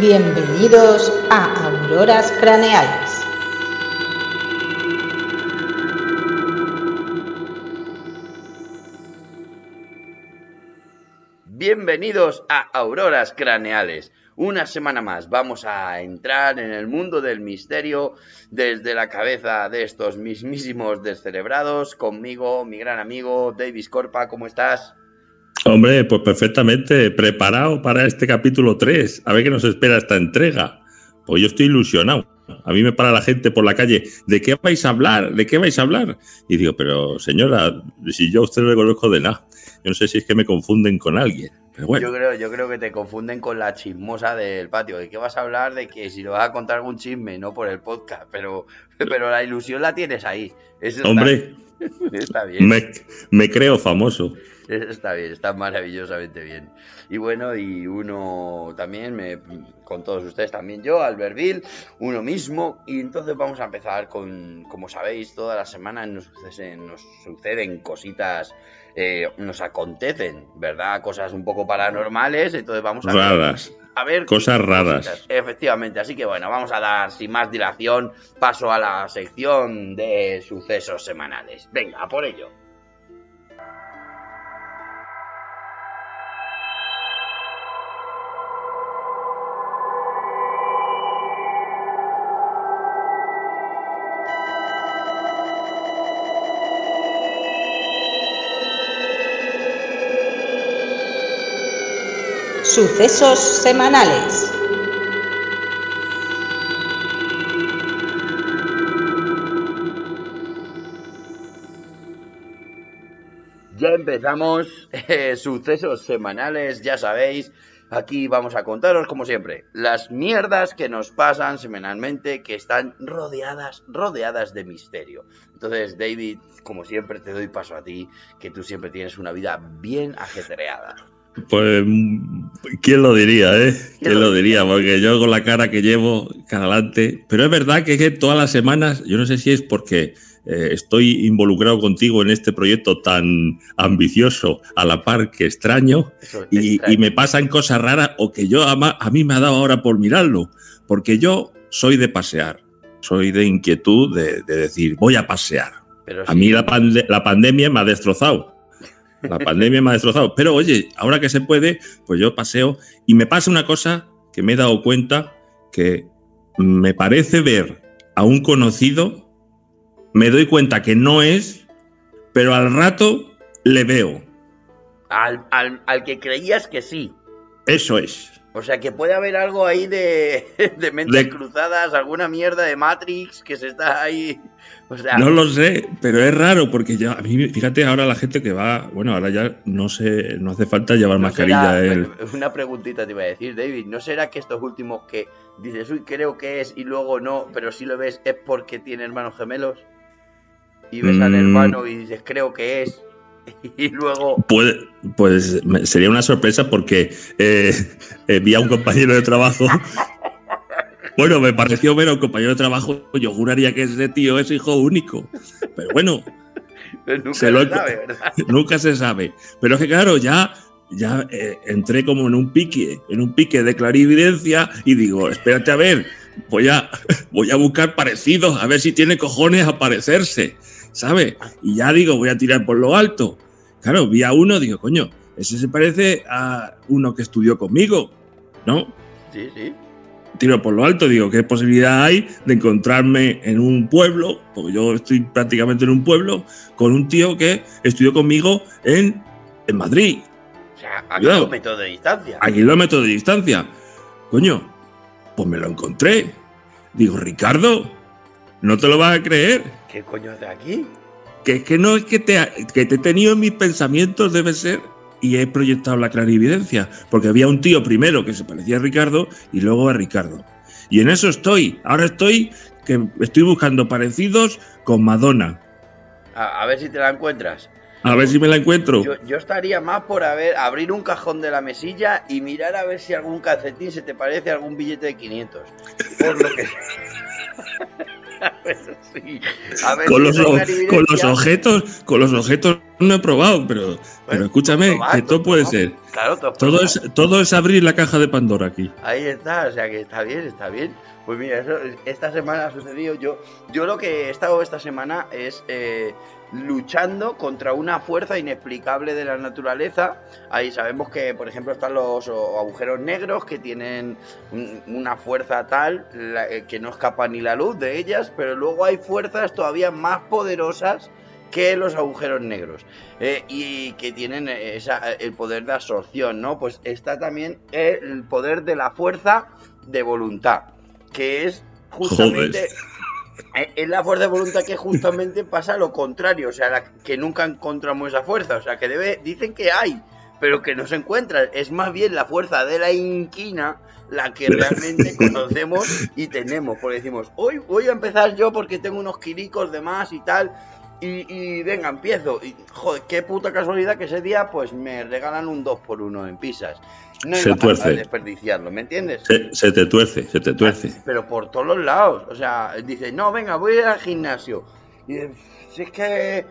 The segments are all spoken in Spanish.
Bienvenidos a Auroras Craneales. Bienvenidos a Auroras Craneales. Una semana más vamos a entrar en el mundo del misterio desde la cabeza de estos mismísimos descerebrados. Conmigo, mi gran amigo Davis Corpa, ¿cómo estás? Hombre, pues perfectamente preparado para este capítulo 3. A ver qué nos espera esta entrega. Pues yo estoy ilusionado. A mí me para la gente por la calle, ¿de qué vais a hablar? ¿De qué vais a hablar? Y digo, pero señora, si yo a usted no le conozco de nada. Yo no sé si es que me confunden con alguien. Pero bueno. Yo creo, yo creo que te confunden con la chismosa del patio. ¿De qué vas a hablar? De que si lo vas a contar algún chisme, no por el podcast, pero, pero la ilusión la tienes ahí. Eso Hombre, está, está bien. me, me creo famoso. Está bien, está maravillosamente bien. Y bueno, y uno también, me, con todos ustedes también yo, Albertville, uno mismo. Y entonces vamos a empezar con, como sabéis, todas las semanas nos suceden, nos suceden cositas, eh, nos acontecen, ¿verdad? Cosas un poco paranormales. Entonces vamos a Raras. a ver Cosas raras. cositas. Efectivamente, así que bueno, vamos a dar sin más dilación paso a la sección de sucesos semanales. Venga, a por ello. Sucesos semanales. Ya empezamos, eh, sucesos semanales, ya sabéis, aquí vamos a contaros como siempre, las mierdas que nos pasan semanalmente que están rodeadas, rodeadas de misterio. Entonces, David, como siempre te doy paso a ti, que tú siempre tienes una vida bien ajetreada. Pues, ¿quién lo diría, eh? ¿Quién lo lo diría? Porque yo con la cara que llevo, cara adelante. Pero es verdad que, todas las semanas, yo no sé si es porque eh, estoy involucrado contigo en este proyecto tan ambicioso, a la par que extraño, es y, extraño. y me pasan cosas raras o que yo ama- a mí me ha dado ahora por mirarlo. Porque yo soy de pasear, soy de inquietud de, de decir, voy a pasear. Pero A sí, mí la, pande- la pandemia me ha destrozado. La pandemia me ha destrozado. Pero oye, ahora que se puede, pues yo paseo y me pasa una cosa que me he dado cuenta que me parece ver a un conocido, me doy cuenta que no es, pero al rato le veo. al, al- al que creías que sí. Eso es. O sea, que puede haber algo ahí de, de mentes De- cruzadas, alguna mierda de Matrix que se está ahí. O sea, No lo sé, pero es raro porque ya, a mí, fíjate ahora la gente que va, bueno, ahora ya no sé, no hace falta llevar ¿no mascarilla. será- el- Una preguntita te iba a decir, David. ¿No será que estos últimos que dices, uy, creo que es y luego no, pero si lo ves es porque tiene hermanos gemelos? Y ves al Mm. hermano y dices, creo que es. Y luego. Pues me- sería una sorpresa porque eh, eh, vi a un compañero de trabajo. Bueno, me pareció ver a un compañero de trabajo. Yo juraría que ese tío es hijo único. Pero bueno, pues nunca Se lo lo he- sabe, ¿verdad? nunca se sabe. Pero es que claro, ya, ya eh, entré como en un pique, en un pique de clarividencia y digo, espérate a ver, voy a, voy a buscar parecidos, a ver si tiene cojones a parecerse, ¿sabes? Y ya digo, voy a tirar por lo alto. Claro, vi a uno, digo, coño, ese se parece a uno que estudió conmigo, ¿no? Sí, sí. tiro por lo alto, digo, ¿qué posibilidad hay de encontrarme en un pueblo? Porque yo estoy prácticamente en un pueblo con un tío que estudió conmigo en, en Madrid, O sea, a Cuidado. kilómetros de distancia. a kilómetros de distancia. Coño, pues me lo encontré. Digo, Ricardo, no te lo vas a creer. ¿Qué coño hace aquí? Que es que no es que te, que te he tenido en mis pensamientos, debe ser. Y he proyectado la clarividencia. Porque había un tío primero que se parecía a Ricardo y luego a Ricardo. Y en eso estoy. Ahora estoy que estoy buscando parecidos con Madonna. A, a ver si te la encuentras. A ver si me la encuentro. Yo, yo estaría más por haber, abrir un cajón de la mesilla y mirar a ver si algún calcetín se te parece a algún billete de 500. Por lo que. a ver, sí. A ver Con si los, con los objetos, con los objetos no he probado, pero, pero escúchame, probar, que esto puede ser. Claro, todo, Todo es, todo es abrir la caja de Pandora aquí. Ahí está, o sea que está bien, está bien. Pues mira, eso, esta semana ha sucedido. Yo, yo lo que he estado esta semana es eh, luchando contra una fuerza inexplicable de la naturaleza. Ahí sabemos que, por ejemplo, están los o, agujeros negros que tienen un- una fuerza tal la- eh, que no escapa ni la luz de ellas, pero luego hay fuerzas todavía más poderosas que los agujeros negros eh, y que tienen eh, esa- el poder de absorción, ¿no? Pues está también el poder de la fuerza de voluntad, que es justamente eh, es la fuerza de voluntad que justamente pasa lo contrario, o sea, la- que nunca encontramos esa fuerza, o sea, que debe dicen que hay, pero que no se encuentra, es más bien la fuerza de la inquina la que realmente conocemos y tenemos, porque decimos, hoy voy a empezar yo porque tengo unos quiricos de más y tal, y, y venga, empiezo. Y joder, qué puta casualidad que ese día pues me regalan un 2 por 1 en pizzas. No Se a- tuerce. desperdiciarlo, ¿me entiendes? Se, se te tuerce, se te tuerce. Pero por todos los lados. O sea, dice, no, venga, voy al gimnasio. Y dice, si es que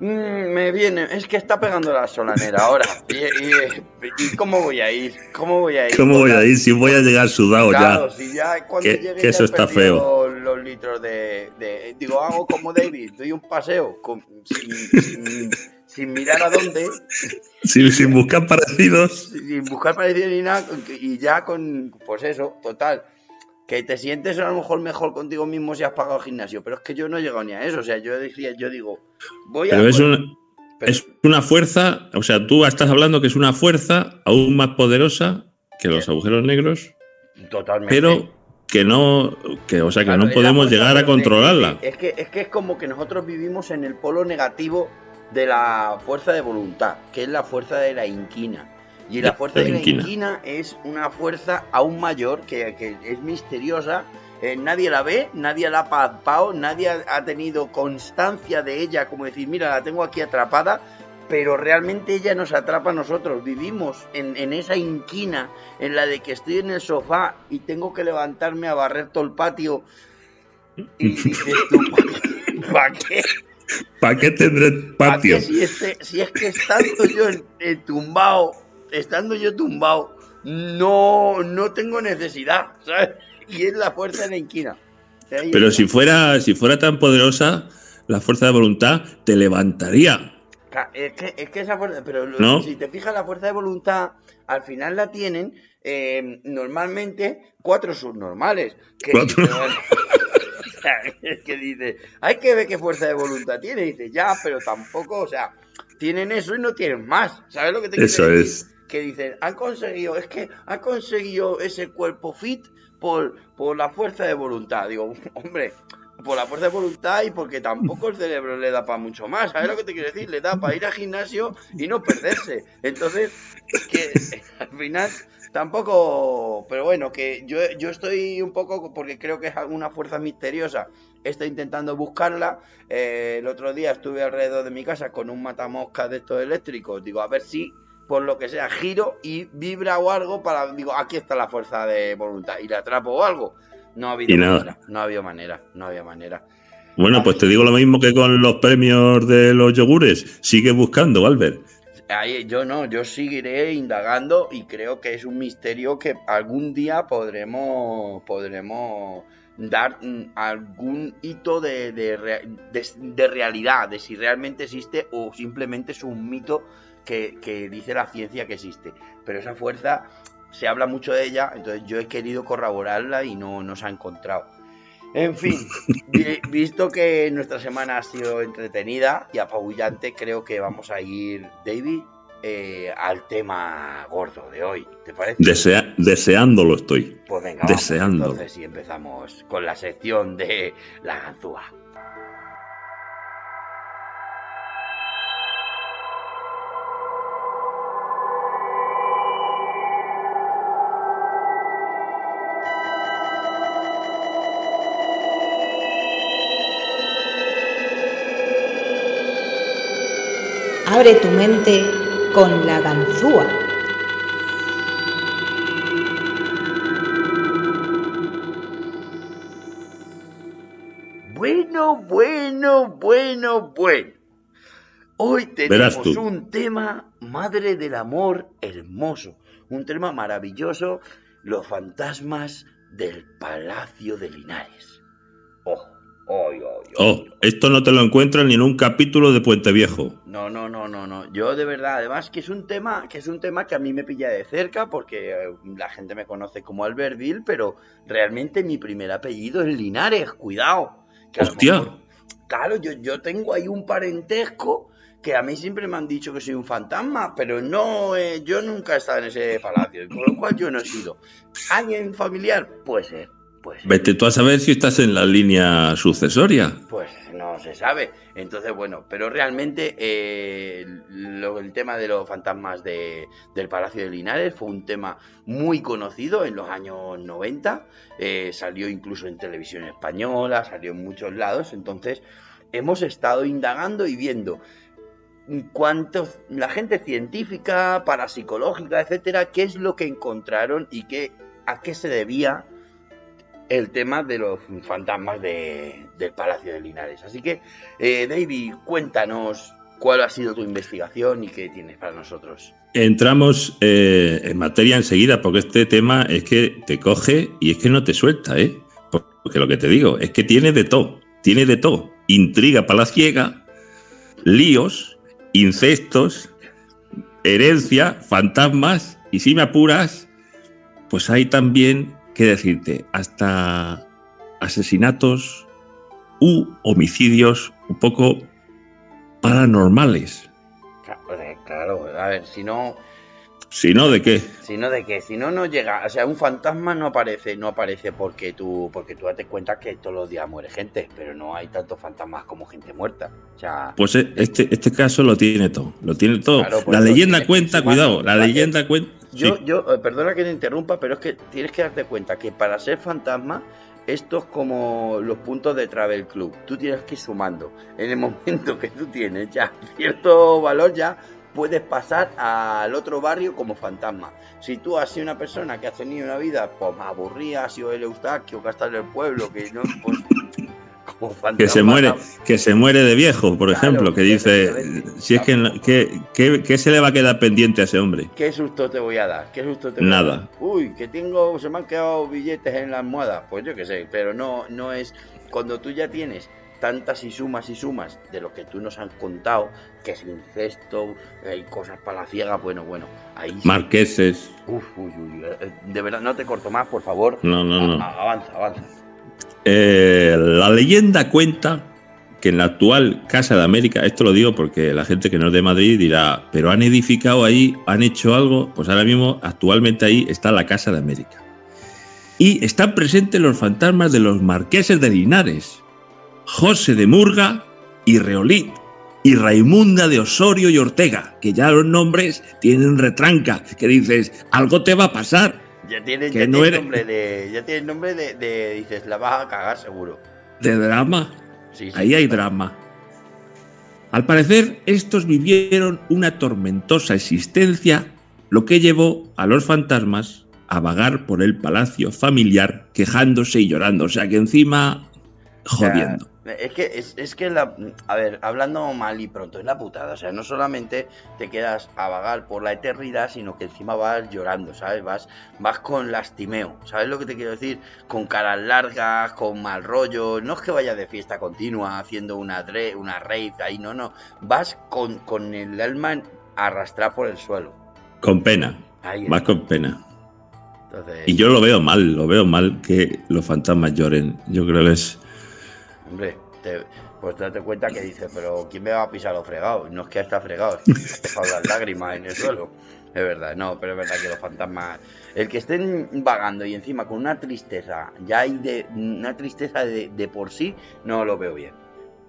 mm, me viene, es que está pegando la solanera ahora. Y, ¿cómo voy a ir? ¿Cómo voy a ir? ¿Cómo voy a ir si voy a llegar sudado Claro, ya? si ya Que- que eso está perdido Los litros de, de- Digo, hago como David, doy un paseo con- sin, sin- sin mirar a dónde, Sin, sin buscar parecidos. sin buscar parecido ni nada, y ya con, pues eso, total. Que te sientes a lo mejor mejor contigo mismo si has pagado el gimnasio, pero es que yo no he llegado ni a eso. O sea, yo decía, yo digo, voy a. Pero es una, pero- es una fuerza, o sea, tú estás hablando que es una fuerza aún más poderosa que los agujeros negros, totalmente. pero que no, que, o sea, que Claro, no podemos llegar a controlarla. Es que, es que es como que nosotros vivimos en el polo negativo de la fuerza de voluntad, que es la fuerza de la inquina. Y la fuerza de la la inquina. inquina es una fuerza aún mayor, que, que es misteriosa. eh, nadie la ve, nadie la ha palpado, nadie ha, ha tenido constancia de ella, como decir, mira, la tengo aquí atrapada, pero realmente ella nos atrapa a nosotros. Vivimos en, en esa inquina en la de que estoy en el sofá y tengo que levantarme a barrer todo el patio. Y dices tú, ¿para qué? ¿Para qué tendré ¿Para patio? qué si, este- si es que estando yo en tumbado, estando yo tumbado, no, no tengo necesidad, ¿sabes? Y es la fuerza de la inquina. Pero si fuera, si fuera tan poderosa, la fuerza de voluntad te levantaría. Es que, es que esa fuerza, pero si te fijas, la fuerza de voluntad, al final la tienen eh, normalmente cuatro subnormales. Que Cuatro. que dice, hay que ver qué fuerza de voluntad tiene. Y dice, ya, pero tampoco, o sea, tienen eso y no tienen más. ¿Sabes lo que te quiero decir? es. Que dicen, han conseguido, es que han conseguido ese cuerpo fit por, por la fuerza de voluntad. Digo, hombre, por la fuerza de voluntad y porque tampoco el cerebro le da para mucho más. ¿Sabes lo que te quiero decir? Le da para ir al gimnasio y no perderse. Entonces, que al final tampoco. Pero bueno, que yo, yo estoy un poco, porque creo que es alguna fuerza misteriosa. Estoy intentando buscarla. Eh, el otro día estuve alrededor de mi casa con un matamoscas de estos eléctricos. Digo, a ver si por lo que sea, giro y vibra o algo para, digo, aquí está la fuerza de voluntad y la atrapo o algo. No ha habido Y nada. manera, no había manera, no había manera. Bueno, pues te digo lo mismo que con los premios de los yogures. Sigue buscando, Albert. Ahí, yo no, yo seguiré indagando y creo que es un misterio que algún día podremos, podremos dar mm, algún hito de, de- de realidad, de si realmente existe o simplemente es un mito que, que dice la ciencia que existe. Pero esa fuerza, se habla mucho de ella, entonces yo he querido corroborarla y no, no se ha encontrado. En fin, vi- visto que nuestra semana ha sido entretenida y apabullante, creo que vamos a ir, David, eh, al tema gordo de hoy. ¿Te parece? Desea- deseándolo estoy. Pues venga, vamos, deseándolo. entonces y empezamos con la sección de la ganzúa. Abre tu mente con la ganzúa. Bueno, bueno, bueno, bueno. Hoy tenemos un tema, madre del amor hermoso, un tema maravilloso, los fantasmas del Palacio de Linares. Oh, oh, oh, oh, Oh, esto no te lo encuentras ni en un capítulo de Puente Viejo. No, no, no, no, no. Yo de verdad, además que es un tema, que es un tema que a mí me pilla de cerca porque eh, la gente me conoce como Albertville, pero realmente mi primer apellido es Linares, cuidado. Que Hostia. mejor- claro, yo, yo tengo ahí un parentesco que a mí siempre me han dicho que soy un fantasma, pero no, eh, yo nunca he estado en ese palacio, con lo cual yo no he sido. ¿Alguien familiar? Puede ser, puede ser. Vete tú a saber si estás en la línea sucesoria. Pues no se sabe. Entonces, bueno, pero realmente eh, lo- el tema de los fantasmas de- del Palacio de Linares fue un tema muy conocido en los años 90. eh, salió incluso en televisión española, salió en muchos lados. Entonces, hemos estado indagando y viendo cuántos la gente científica, parapsicológica, etcétera, qué es lo que encontraron y qué a qué se debía el tema de los fantasmas de- del Palacio de Linares. Así que, eh, David, cuéntanos cuál ha sido tu investigación y qué tienes para nosotros. Entramos eh, en materia enseguida, porque este tema es que te coge y es que no te suelta, ¿eh? Porque lo que te digo es que tiene de todo, tiene de todo. Intriga palaciega, líos, incestos, herencia, fantasmas, y si me apuras, pues hay también, que decirte, hasta asesinatos u homicidios un poco paranormales. Claro, a ver, si no, Si no, ¿de qué? si no de qué, si no no llega, o sea, un fantasma no aparece, no aparece porque tú, porque tú date cuenta que todos los días muere gente, pero no hay tantos fantasmas como gente muerta. O sea, Pues eh, este, este caso lo tiene todo, lo tiene todo. Claro, pues la leyenda cuenta, cuidado, la leyenda cuenta. Yo, sí. yo, eh, perdona que te interrumpa, pero es que tienes que darte cuenta que para ser fantasma, esto es como los puntos de Travel Club. Tú tienes que ir sumando. En el momento que tú tienes ya cierto valor, ya puedes pasar al otro barrio como fantasma. Si tú has sido una persona que has tenido una vida pues, aburrida, has sido el Eustaquio, que ha estado en el pueblo, que no, pues, como fantasma. que se muere, que se muere de viejo, por Claro, ejemplo, que dice, si es que, ¿qué, qué, qué se le va a quedar pendiente a ese hombre? ¿Qué susto te voy a dar? ¿Qué susto te voy a Nada. dar? Uy, que tengo, se me han quedado billetes en la almohada. Pues yo qué sé, pero no, no es. Cuando tú ya tienes tantas y sumas y sumas de lo que tú nos has contado, que es incesto, hay cosas palaciegas, bueno, bueno, ahí. Marqueses. Uf, uy, uy, eh, de verdad, no te corto más, por favor. No, no, no. A- avanza, avanza. Eh, la leyenda cuenta que en la actual Casa de América, esto lo digo porque la gente que no es de Madrid dirá, pero han edificado ahí, han hecho algo, pues ahora mismo actualmente ahí está la Casa de América. Y están presentes los fantasmas de los marqueses de Linares, José de Murga y Reolit, y Raimunda de Osorio y Ortega, que ya los nombres tienen retranca, que dices, algo te va a pasar. Ya tienes, Que ya no tienes eres- nombre de. Ya tienes nombre de, de- Dices, la vas a cagar seguro. De drama. Sí, sí, Ahí hay drama. Al parecer, estos vivieron una tormentosa existencia, lo que llevó a los fantasmas a vagar por el palacio familiar quejándose y llorando. O sea que encima, jodiendo. O sea, es que, es, es que la, a ver, hablando mal y pronto, es la putada. O sea, no solamente te quedas a vagar por la eternidad, sino que encima vas llorando, ¿sabes? Vas, vas con lastimeo, ¿sabes lo que te quiero decir? Con caras largas, con mal rollo. No es que vayas de fiesta continua haciendo una, dre- una rave ahí, no, no. Vas con, con el alma arrastrada por el suelo. Con pena, vas con pena. Entonces, Y yo lo veo mal, lo veo mal que los fantasmas lloren. Yo creo que es... Hombre, pues date cuenta que dices, pero ¿quién me va a pisar los fregados? No es que está fregado, es que las lágrimas en el suelo. Es verdad, no, pero es verdad que los fantasmas. El que estén vagando y encima con una tristeza, ya hay de una tristeza de, de por sí, no lo veo bien.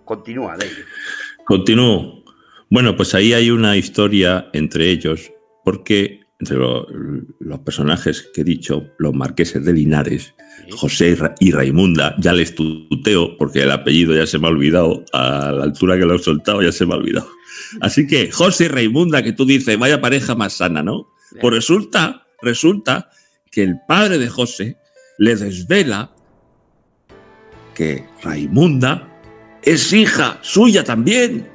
Continúa, David. Continúo. Bueno, pues ahí hay una historia entre ellos, porque entre lo- los personajes que he dicho, los marqueses de Linares. José y Ra- y Raimunda, ya les tuteo, porque el apellido ya se me ha olvidado, a la altura que lo he soltado ya se me ha olvidado. Así que José y Raimunda, que tú dices, vaya pareja más sana, ¿no? Pues resulta, resulta que el padre de José le desvela que Raimunda es hija suya también.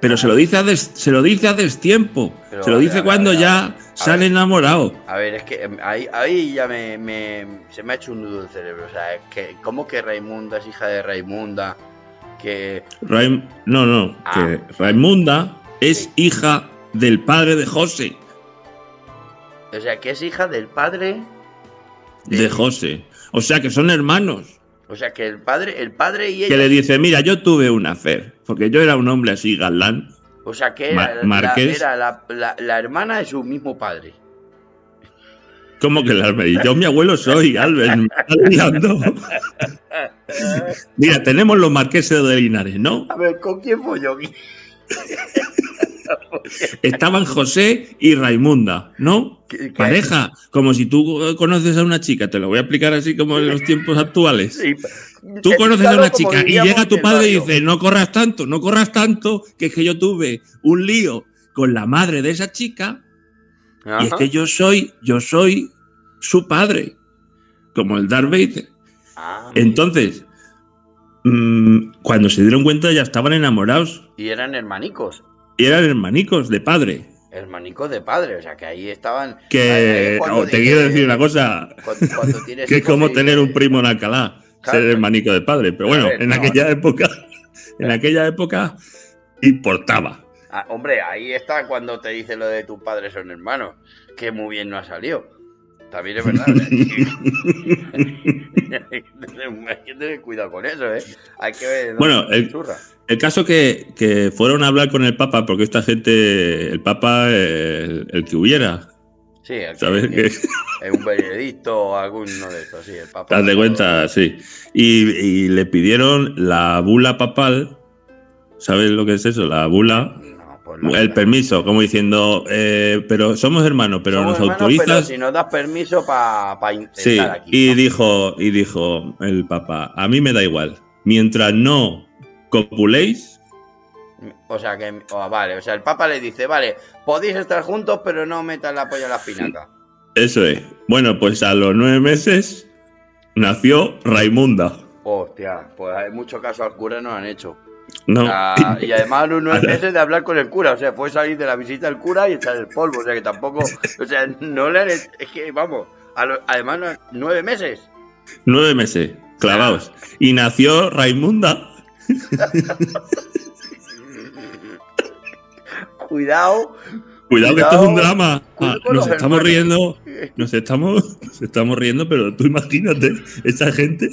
Pero se lo dice a, des- se lo dice a destiempo. Pero, se lo dice cuando ya sale ver. enamorado. A ver, es que em, ahí, ahí ya me, me- se me ha hecho un nudo el cerebro. O sea, es que, ¿cómo que Raimunda es hija de Raimunda? Que. Raim- no, no, Ah. que Raimunda es Sí. hija del padre de José. O sea, que es hija del padre. De José. O sea que son hermanos. O sea, que el padre, el padre y Que ella. le dice, mira, yo tuve una fe. Porque yo era un hombre así galán. O sea, que era, la, Marqués. era la, la- la hermana de su mismo padre. ¿Cómo que la y Yo mi abuelo soy, Albert. me estás liando. Mira, tenemos los marqueses de Linares, ¿no? A ver, ¿con quién fue yo? Estaban José y Raimunda, ¿no? ¿Qué- qué- Pareja, como si tú conoces a una chica, te lo voy a explicar así como en los tiempos actuales. Sí, Tú conoces a una chica y llega tu padre y dice, no corras tanto, no corras tanto, que es que yo tuve un lío con la madre de esa chica y es que yo soy, yo soy su padre, como el Darth Vader. Ah, Entonces, mm, cuando se dieron cuenta ya estaban enamorados y eran hermanicos. Y eran hermanicos de padre. Hermanicos de padre, o sea, que ahí estaban. Que oh, te quiero decir una cosa, Cuando, cuando tienes que es como tener un primo en Alcalá, Claro. ser hermanico de padre. Pero bueno, ver, en no, aquella época, en aquella época importaba. Ah, hombre, ahí está cuando te dice lo de tus padres son hermanos, que muy bien no ha salido. También es verdad. hay, que tener, hay que tener cuidado con eso, ¿eh? Hay que ver. ¿no? Bueno, el-. El caso que, que fueron a hablar con el Papa, porque esta gente, el Papa, el, el que hubiera, Sí, el que- ¿sabes? que- es un veredicto o alguno de estos, sí, el papa. de cuenta, sí. Y, y le pidieron la bula papal, ¿sabes lo que es eso? La bula, El permiso, como diciendo, eh, pero somos hermanos, pero Somos nos hermanos, autorizas. pero si nos das permiso para intentar Sí, aquí. y ¿no? dijo, y dijo el Papa, a mí me da igual, mientras no copuléis, O sea, que. oh, vale, o sea, el papa le dice, vale, podéis estar juntos, pero no metan la polla en la espinaca. eso es. Bueno, pues a los nueve meses nació Raimunda. Hostia, pues hay mucho caso al cura no han hecho. No, Ah, y además a los nueve meses de hablar con el cura, o sea, fue salir de la visita del cura y echar el polvo, o sea que tampoco, o sea, no le han, es que vamos, a lo- además no- nueve meses. nueve meses, clavados. Y nació Raimunda. Cuidado, Cuidado, que esto es un drama. Ah, nos estamos hermanos. riendo, nos estamos, nos estamos riendo, pero tú imagínate, esa gente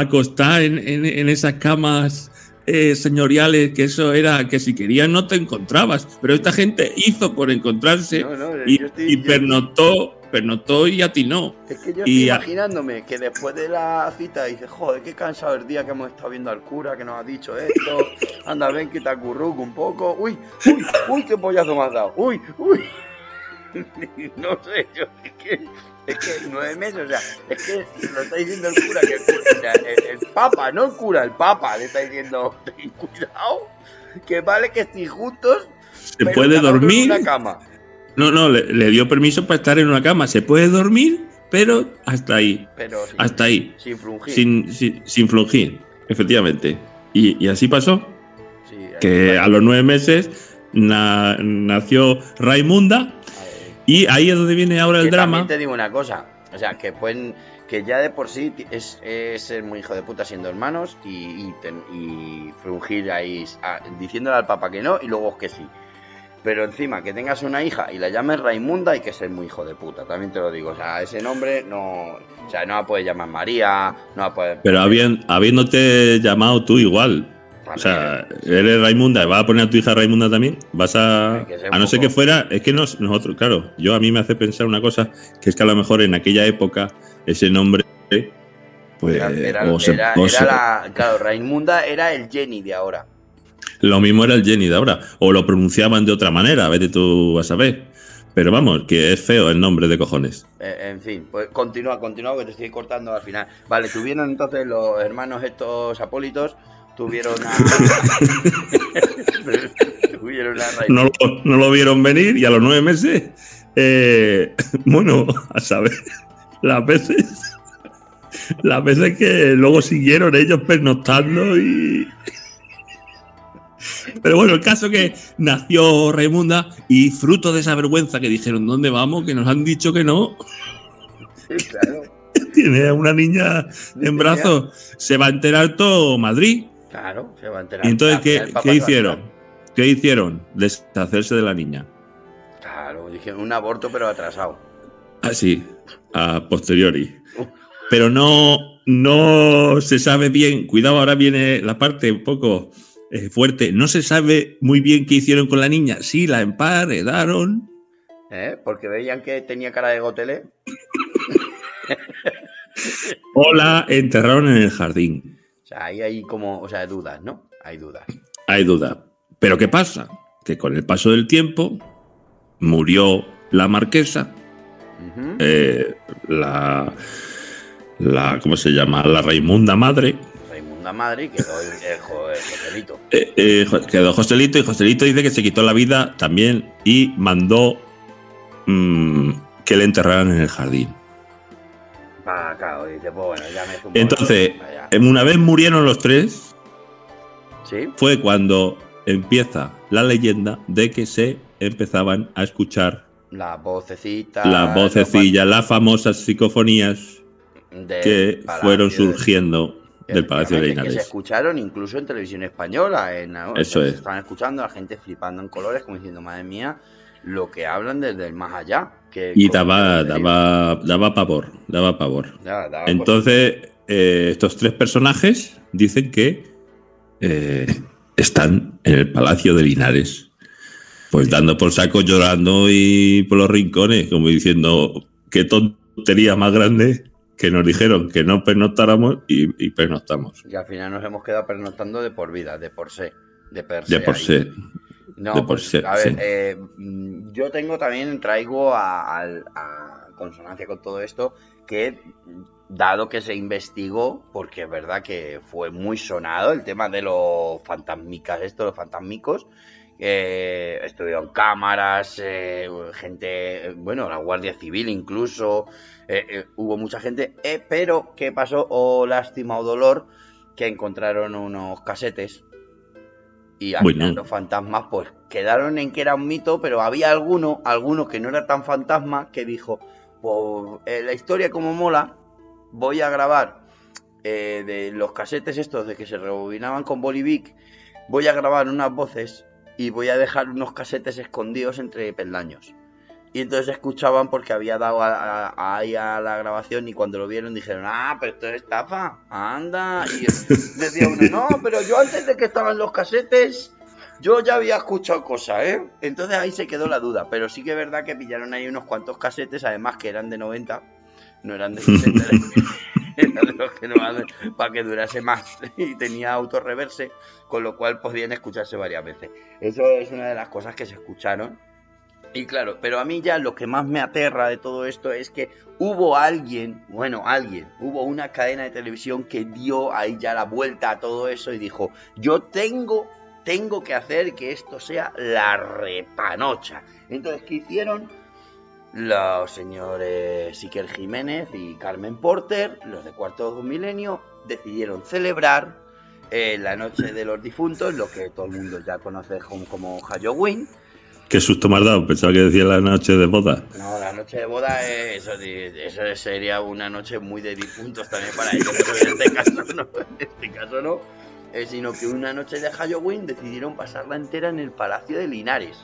acostada en, en- en esas camas eh, señoriales, que eso era que si querías no te encontrabas, pero esta gente hizo por encontrarse No, no, y, yo estoy- y atinó. Es que yo Y estoy a- imaginándome que después de la cita dice, joder, qué cansado el día que hemos estado viendo al cura, que nos ha dicho esto, anda, ven que te acurruco un poco, uy, uy, uy, qué pollazo me has dado, uy, uy. No sé, yo, es que, es que nueve meses, o sea, es que lo está diciendo el cura, que el, cura- o sea, el- el papa, no el cura, el papa le está diciendo, ten cuidado, que vale que estéis juntos, Se puede uno en dormir. una cama. No, no, le, le dio permiso para estar en una cama. Se puede dormir, pero hasta ahí, Pero sin, hasta ahí. sin frungir. sin, sin, sin flungir, efectivamente. Y, y así pasó, Sí, que a los nueve meses na- nació Raimunda. Y ahí es donde viene ahora el que drama. También te digo una cosa, o sea, que pueden, que ya de por sí es, es ser muy hijo de puta siendo hermanos y, y, ten- y frungir ahí a- diciéndole al papá que no y luego que sí. Pero encima que tengas una hija y la llames Raimunda hay que ser muy hijo de puta, también te lo digo. O sea, ese nombre no, o sea, no la puedes llamar María, no la puedes. Pero habien- habiéndote llamado tú igual. O sea, eres Raimunda, ¿vas a poner a tu hija Raimunda también? Vas a. A no ser que fuera. Es que nos- nosotros, claro, yo a mí me hace pensar una cosa, que es que a lo mejor en aquella época ese nombre. Pues. era, era- o se- era- o era se- la, claro, Raimunda era el Jenny de ahora. Lo mismo era el Jenny de ahora. O lo pronunciaban de otra manera, vete tú a saber. Pero vamos, que es feo el nombre de cojones. Eh, en fin, pues continúa, continúa, que te estoy cortando al final. Vale, tuvieron entonces los hermanos estos apólitos, tuvieron a... tuvieron a Raimunda. No, lo- no lo vieron venir y a los nueve meses. eh, bueno, a saber. Las veces. Las veces que luego siguieron ellos pernoctando y. Pero bueno, el caso que nació Raimunda y fruto de esa vergüenza que dijeron, ¿dónde vamos? Que nos han dicho que no. Claro. Tiene a una niña en brazos. Se va a enterar todo Madrid. Claro, se va a enterar. Y entonces, ¿qué, final qué hicieron? ¿Qué hicieron? Deshacerse de la niña. Claro, dije un aborto pero atrasado. Así, a posteriori. Pero no, no se sabe bien, cuidado, ahora viene la parte un poco eh, fuerte, no se sabe muy bien qué hicieron con la niña. Sí, la emparedaron. ¿eh? Porque veían que tenía cara de gotele. O la enterraron en el jardín. O sea, ahí hay como, o sea, dudas, ¿no? Hay dudas. Hay duda. Pero ¿qué pasa? Que con el paso del tiempo murió la marquesa, eh, la, la, ¿cómo se llama? La Raimunda madre. Raimunda Madre quedó el, el, el Joselito. Eh, eh, quedó Joselito y Joselito dice que se quitó la vida también y mandó mm, que le enterraran en el jardín. Pa' acá, y dice, pues bueno, ya me zumbo. Entonces, una vez murieron los tres, ¿Sí? fue cuando empieza la leyenda de que se empezaban a escuchar Las vocecitas. las vocecillas, las famosas psicofonías que fueron surgiendo del Palacio de Efectivamente, Que se Linares. escucharon incluso en televisión española. En, Eso es. Estaban escuchando a la gente flipando en colores, como diciendo, madre mía, lo que hablan desde el más allá. Que, Y daba, daba, daba pavor, daba pavor. daba Entonces, eh, estos tres personajes dicen que eh, están en el Palacio de Linares, pues dando por saco, llorando y por los rincones, como diciendo, qué tontería más grande que nos dijeron que no pernoctáramos y, y pernoctamos. Y al final nos hemos quedado pernoctando de por vida, de por se. De per se. De por ahí. sí. No, de por pues, sí, a ver, sí. eh, mm, yo tengo también, traigo a, consonancia con todo esto, que dado que se investigó, porque es verdad que fue muy sonado el tema de los fantasmicas, estos, los fantasmicos, eh, estuvieron cámaras, eh, gente, bueno, la Guardia Civil incluso, eh, eh, hubo mucha gente, eh, pero ¿qué pasó? Oh, lástima o dolor, que encontraron unos casetes y al Bueno. final los fantasmas pues quedaron en que era un mito, pero había alguno, alguno que no era tan fantasma que dijo, pues eh, la historia como mola, voy a grabar eh, de los casetes estos de que se rebobinaban con Bolivic, voy a grabar unas voces y voy a dejar unos casetes escondidos entre peldaños. Y entonces escuchaban porque había dado a, a- ahí a la grabación y cuando lo vieron dijeron, ah, pero esto es estafa, anda. Y decía uno, no, pero yo antes de que estaban los casetes, yo ya había escuchado cosas, ¿eh? Entonces ahí se quedó la duda, pero sí que es verdad que pillaron ahí unos cuantos casetes, además que eran de 90, no eran de 60, eran de los que no para que durase más y tenía autorreverse, con lo cual podían escucharse varias veces. Eso es una de las cosas que se escucharon. Y claro, pero a mí ya lo que más me aterra de todo esto es que hubo alguien, bueno, alguien, hubo una cadena de televisión que dio ahí ya la vuelta a todo eso y dijo, yo tengo, tengo que hacer que esto sea la repanocha. Entonces, ¿qué hicieron? Los señores Siquel Jiménez y Carmen Porter, los de Cuarto Milenio, decidieron celebrar eh, la noche de los difuntos, lo que todo el mundo ya conoce como Halloween. Qué susto me has dado, pensaba que decía la noche de boda. No, la noche de boda, eso, sería una noche muy de difuntos también para ellos, pero en este caso no, en este caso no, eh, sino que una noche de Halloween decidieron pasarla entera en el Palacio de Linares.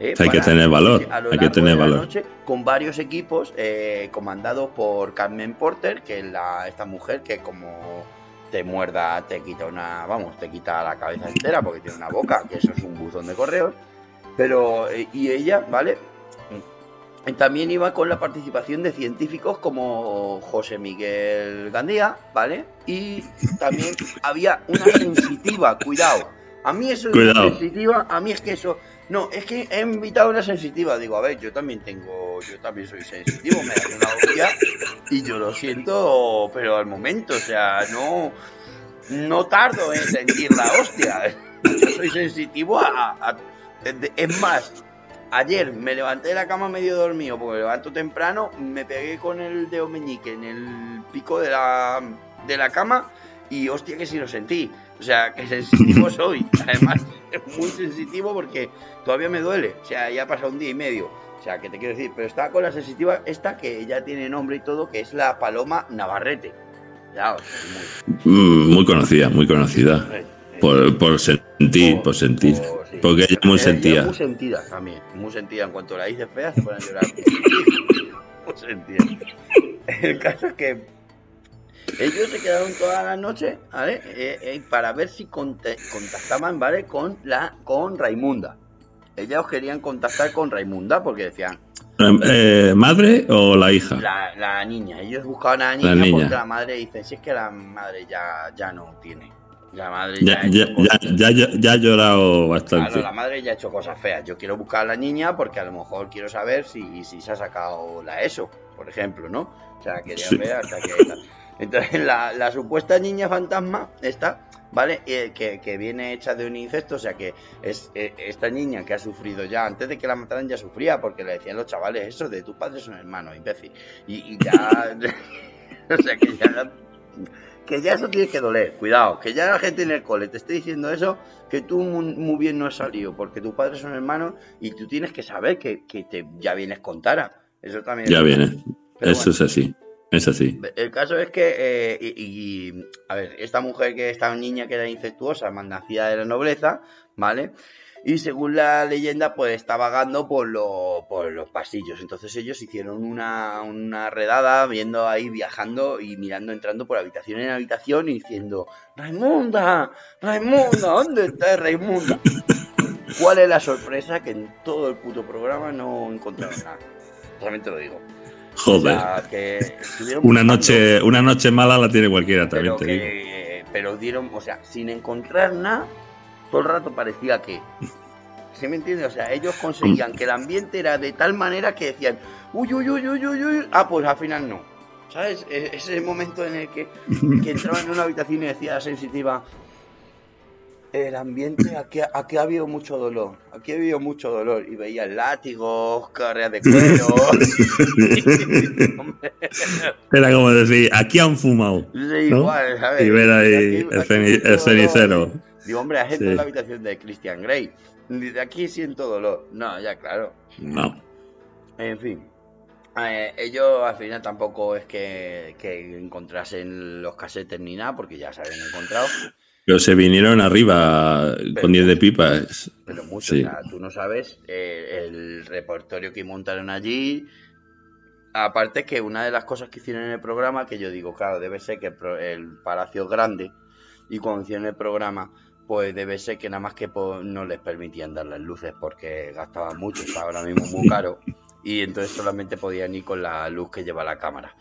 eh, Hay que tener valor, hay que tener valor. noche, con varios equipos eh, comandados por Carmen Porter, que es la, esta mujer que como te muerda te quita una, vamos, te quita la cabeza entera porque tiene una boca, que eso es un buzón de correos. Pero, eh, y ella, ¿vale? También iba con la participación de científicos como José Miguel Gandía, ¿vale? Y también había una sensitiva, cuidado. A mí eso Cuidado. sensitiva, a mí es que eso... No, es que he invitado a una sensitiva. Digo, a ver, yo también tengo... Yo también soy sensitivo, me da una hostia y yo lo siento, pero al momento, o sea, no... No tardo en sentir la hostia. Yo soy sensitivo a- Es más, ayer me levanté de la cama medio dormido porque me levanto temprano, me pegué con el dedo meñique en el pico de la, de la cama y hostia que sí lo sentí. O sea, que sensitivo soy. Además, muy sensitivo porque todavía me duele. O sea, ya ha pasado un día y medio. O sea, que te quiero decir, pero está con la sensitiva esta que ya tiene nombre y todo, que es la paloma Navarrete. Ya, o sea, muy, Mm, Muy conocida, muy conocida. Por, por sentir, por sentir. por- sí. Porque ella muy sentida. muy sentida también, muy sentida. En cuanto la dices fea, se pone a llorar. muy sentida. El caso es que ellos se quedaron toda la noche, ¿vale? Eh, eh, para ver si contactaban, ¿vale? Con la con Raimunda. Ellos querían contactar con Raimunda porque decían, Eh, ¿Madre o la hija? la, la niña, ellos buscaban a la niña, La niña. porque la madre dice, si es que la madre ya, ya no tiene. La madre Ya, ha ya, hecho cosas". ya, ya, ya ha llorado bastante. Claro, la madre ya ha hecho cosas feas. Yo quiero buscar a la niña porque a lo mejor quiero saber si, si se ha sacado la ESO, por ejemplo, ¿no? O sea, quería Sí. ver hasta que... Entonces, la, la supuesta niña fantasma, esta, ¿vale? Eh, que, que viene hecha de un incesto, o sea, que es eh, esta niña que ha sufrido ya, antes de que la mataran ya sufría, porque le decían los chavales, eso de tus padres son hermanos, imbécil. Y, y ya... o sea, que ya... Que ya eso tiene que doler, cuidado, que ya la gente en el cole te esté diciendo eso, que tú muy, muy bien no has salido, porque tus padres son hermanos y tú tienes que saber que, que te, ya vienes con Tara. Eso también. Ya es- viene. Pero Eso bueno. es así. Es así. El caso es que, eh, y, y, a ver, esta mujer que esta niña que era incestuosa, nacida de la nobleza, ¿vale? Y según la leyenda, pues está vagando por, lo- por los pasillos. Entonces ellos hicieron una, una redada, viendo ahí, viajando y mirando, entrando por habitación en habitación y diciendo, Raimunda, Raimunda, ¿dónde está Raimunda? ¿Cuál es la sorpresa? Que en todo el puto programa no encontraron nada. Realmente lo digo. O Joder. sea, que estuvieron Una noche, una noche mala la tiene cualquiera, también pero, te digo. que, pero dieron, o sea, sin encontrar nada, todo el rato parecía que. ¿Sí me entiendes? O sea, ellos conseguían que el ambiente era de tal manera que decían, uy, uy, uy, uy, uy, uy. Ah, pues al final no. ¿Sabes? E- Ese momento en el que, que entraba en una habitación y decía la sensitiva, el ambiente, aquí, aquí ha habido mucho dolor, aquí ha habido mucho dolor. Y veía látigos, carreras de cuero. Era como decir, aquí han fumado. sí, ¿No? igual, ¿sabes? Y ver ahí Aquí- el, aquí ceni- mucho el dolor. Digo, hombre, hay gente Sí. en la habitación de Christian Grey. Dice, aquí siento dolor. No, ya claro. No. En fin. Eh, ellos al final tampoco es que, que encontrasen los casetes ni nada, porque ya se habían encontrado. Pero se vinieron arriba con 10 de pipas. Pero mucho, Sí. o sea, tú no sabes eh, el repertorio que montaron allí. Aparte que una de las cosas que hicieron en el programa, que yo digo, claro, debe ser que el el palacio es grande y cuando hicieron el programa, pues debe ser que nada más que no les permitían dar las luces porque gastaban mucho, está ahora mismo muy caro y entonces solamente podían ir con la luz que lleva la cámara.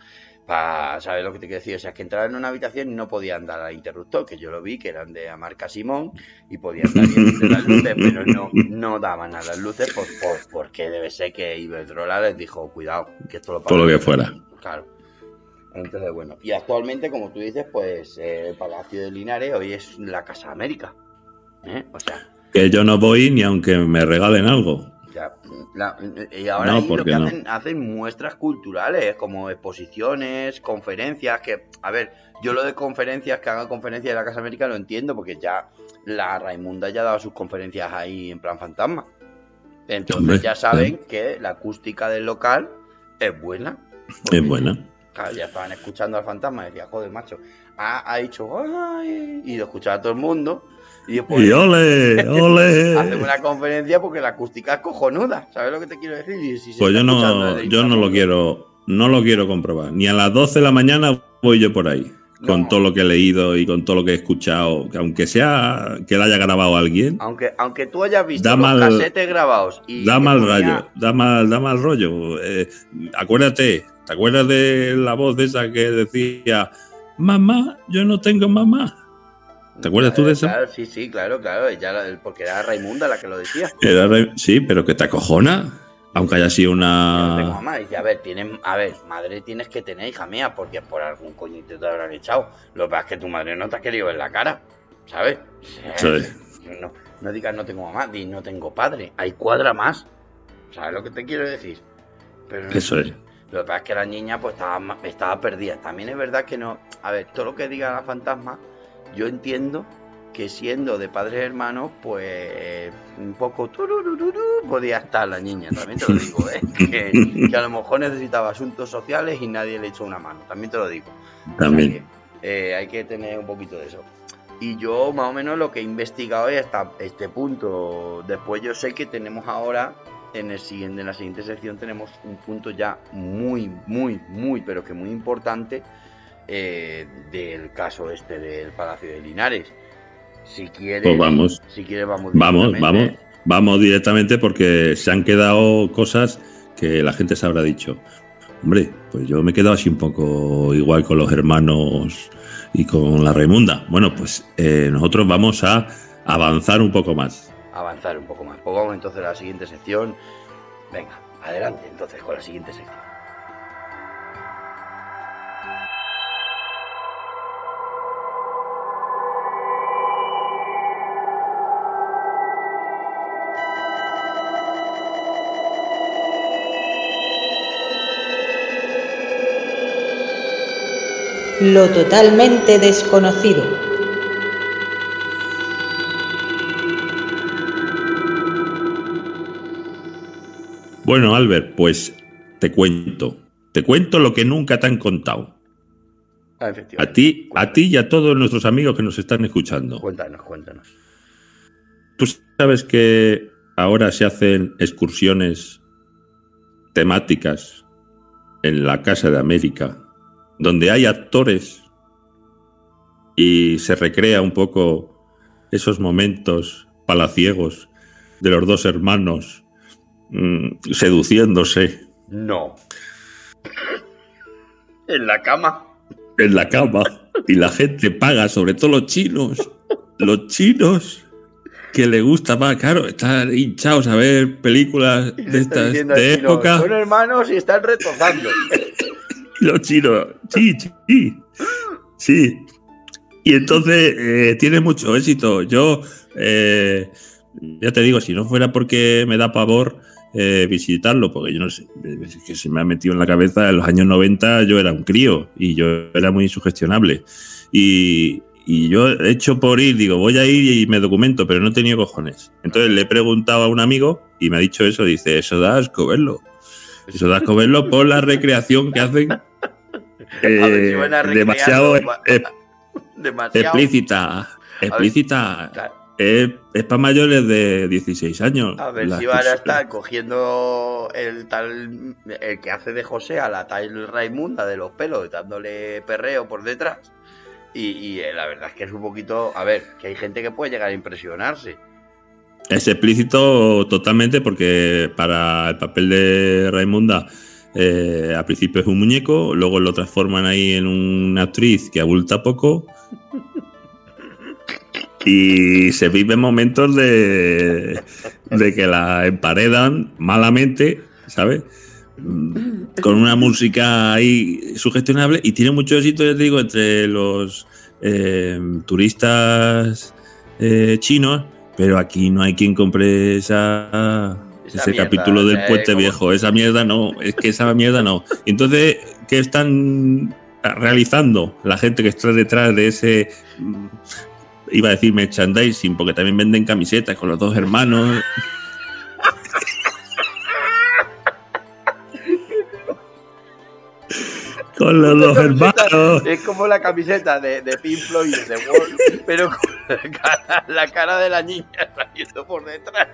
Para saber lo que te quiero decir, o sea, es que entraban en una habitación y no podían dar al interruptor, que yo lo vi, que eran de la marca Simón, y podían dar las luces, pero no, no daban a las luces por, por- porque debe ser que Iberdrola les dijo, cuidado, que esto lo Todo lo pagan". que fuera. Claro. Entonces, bueno, y actualmente, como tú dices, pues eh, el Palacio de Linares hoy es la Casa América. ¿eh? O sea, Que yo no voy ni aunque me regalen algo. ya, la- y ahora No, ahí ¿por lo qué que no? hacen, hacen muestras culturales, como exposiciones, conferencias, que, a ver, yo lo de conferencias, que hagan conferencias de la Casa América lo entiendo, porque ya la Raimunda ya ha dado sus conferencias ahí en plan fantasma. Entonces Hombre, ya saben que la acústica del local es buena. Es buena. Claro, ya estaban escuchando al fantasma y decía, joder, macho, ha, ha dicho, ¡ay! Y lo escuchaba todo el mundo. Y después Y ole, ole. una conferencia porque la acústica es cojonuda. ¿Sabes lo que te quiero decir? Y si Pues yo no, yo no lo quiero, no lo quiero comprobar. Ni a las 12 de la mañana voy yo por ahí. Con No. todo lo que he leído y con todo lo que he escuchado, que aunque sea que la haya grabado alguien, Aunque, aunque tú hayas visto Da los mal- casetes grabados y da mal ponía- rayo, da mal, da mal rollo. Eh, acuérdate, ¿te acuerdas de la voz de esa que decía, mamá, yo no tengo mamá? ¿Te acuerdas tú de eso? Claro, sí, sí, claro, claro. ella la- porque era Raimunda la que lo decía. Era sí, pero que te acojona, aunque haya sido Yo no tengo una... mamá. Dice, a ver, tienen, a ver, madre tienes que tener, hija mía, porque por algún coñito te habrán echado. Lo que pasa es que tu madre no te ha querido ver la cara, ¿sabes? Sí. No, no digas no tengo mamá, di no tengo padre. Hay cuadra más. ¿Sabes lo que te quiero decir? Pero Eso es. Lo que pasa es que la niña pues estaba, estaba perdida. También es verdad que no... A ver, todo lo que diga la fantasma, yo entiendo que siendo de padres hermanos, pues un poco podía estar la niña, también te lo digo, ¿eh? que, que a lo mejor necesitaba asuntos sociales y nadie le echó una mano, también te lo digo. O sea También. que, eh, hay que tener un poquito de eso. Y yo más o menos lo que he investigado es hasta este punto. Después yo sé que tenemos ahora, en, el siguiente, en la siguiente sección tenemos un punto ya muy, muy, muy, pero que muy importante eh, del caso este del Palacio de Linares. Si quieres, Pues vamos. si quieres vamos. Vamos, vamos, vamos directamente porque se han quedado cosas que la gente se habrá dicho. Hombre, pues yo me he quedado así un poco igual con los hermanos y con la Raimunda. Bueno, pues eh, nosotros vamos a avanzar un poco más. Avanzar un poco más. Pues vamos entonces a la siguiente sección. Venga, adelante entonces con la siguiente sección. Lo totalmente desconocido. Bueno, Albert, pues te cuento. Te cuento lo que nunca te han contado. Ah, A ti, a ti y a todos nuestros amigos que nos están escuchando. Cuéntanos, cuéntanos. Tú sabes que ahora se hacen excursiones temáticas en la Casa de América, donde hay actores y se recrea un poco esos momentos palaciegos de los dos hermanos mm, seduciéndose No. En la cama. en la cama y la gente paga, sobre todo los chinos, los chinos que le gusta más, claro, están hinchados a ver películas de estas de época. Son hermanos y están retozando. Los chinos, sí, sí, sí. Y entonces eh, tiene mucho éxito. Yo, eh, ya te digo, si no fuera porque me da pavor eh, visitarlo, porque yo no sé, es que se me ha metido en la cabeza, en los años 90 yo era un crío y yo era muy sugestionable. Y, y yo he hecho por ir, digo, voy a ir y me documento, pero no he tenido cojones. Entonces le he preguntado a un amigo y me ha dicho eso, dice, eso da asco verlo. Eso da asco verlo por la recreación que hacen eh, Demasiado. explícita. Explícita. Es, para mayores de 16 años. A ver si van a estar cogiendo el tal. El que hace de José a la tal Raimunda de los pelos, dándole perreo por detrás. Y, y, eh, la verdad es que es un poquito. A ver, que hay gente que puede llegar a impresionarse. Es explícito totalmente porque para el papel de Raimunda eh, al principio es un muñeco, luego lo transforman ahí en una actriz que abulta poco y se viven momentos de, de que la emparedan malamente, ¿sabes? Mm, Con una música ahí sugestionable y tiene mucho éxito, ya te digo, entre los eh, turistas eh, chinos, pero aquí no hay quien compre esa, Esa ese mierda, capítulo del sea, puente como- viejo. Esa mierda no, es que esa mierda no. Entonces, ¿qué están realizando la gente que está detrás de ese... Iba a decir merchandising, porque también venden camisetas con los dos hermanos. con los dos hermanos. Es como la camiseta de, de Pink Floyd y de Wall, pero con la cara, la cara de la niña saliendo por detrás.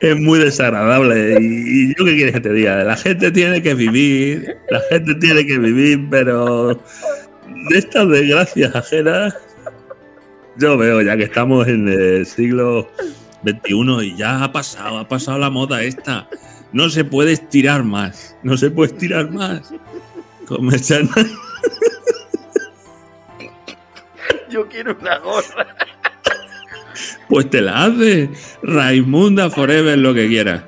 Es muy desagradable. Y, y yo qué quieres que te diga, la gente tiene que vivir, la gente tiene que vivir, pero de estas desgracias ajenas, yo veo ya que estamos en el siglo XXI y ya ha pasado, ha pasado la moda esta. No se puede estirar más, no se puede estirar más. Como echan- Yo quiero una gorra. Pues te la hace. Raimunda Forever, lo que quieras.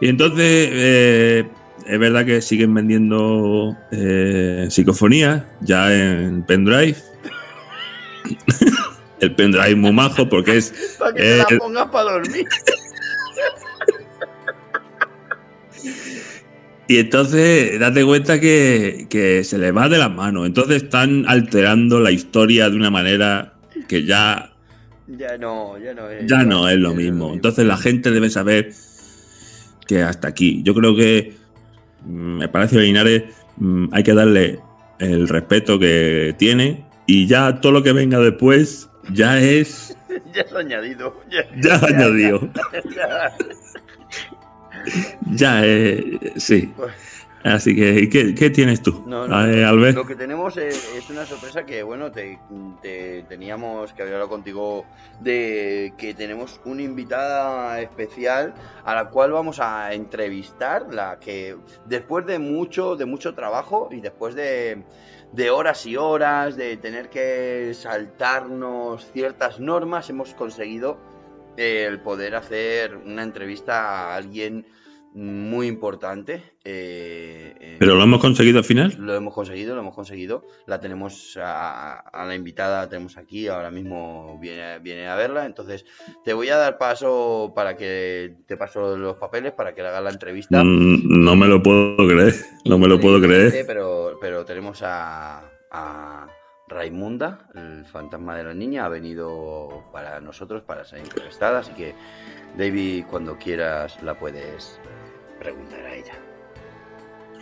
Y entonces, eh, es verdad que siguen vendiendo eh, psicofonías ya en pendrive. El pendrive muy majo porque es. Para que te Eh, la pongas para dormir. Y entonces date cuenta que, que se le va de las manos. Entonces están alterando la historia de una manera que ya, Ya no, ya no es. ya no es lo mismo. Entonces la gente debe saber que hasta aquí. Yo creo que me parece que Linares mm, hay que darle el respeto que tiene y ya todo lo que venga después ya es ya es añadido. Ya, ya añadido. ya. Ya es sí. Así que ¿qué, qué tienes tú, No, no, eh, Albert? Lo que tenemos es, es una sorpresa que, bueno, te, te- teníamos que hablar contigo de que tenemos una invitada especial a la cual vamos a entrevistar, la que después de mucho, de mucho trabajo y después de, de horas y horas, de tener que saltarnos ciertas normas, hemos conseguido eh, el poder hacer una entrevista a alguien muy importante. eh, eh, ¿Pero lo hemos conseguido al final? lo hemos conseguido, lo hemos conseguido. La tenemos a, a la invitada, la tenemos aquí, ahora mismo viene, viene a verla. Entonces, te voy a dar paso para que te paso los papeles para que le hagas la entrevista. Mm, No me lo puedo creer, no me lo puedo creer. Pero, pero tenemos a, a Raimunda, el fantasma de la niña, ha venido para nosotros, para ser entrevistada. Así que, David, cuando quieras, la puedes preguntar a ella.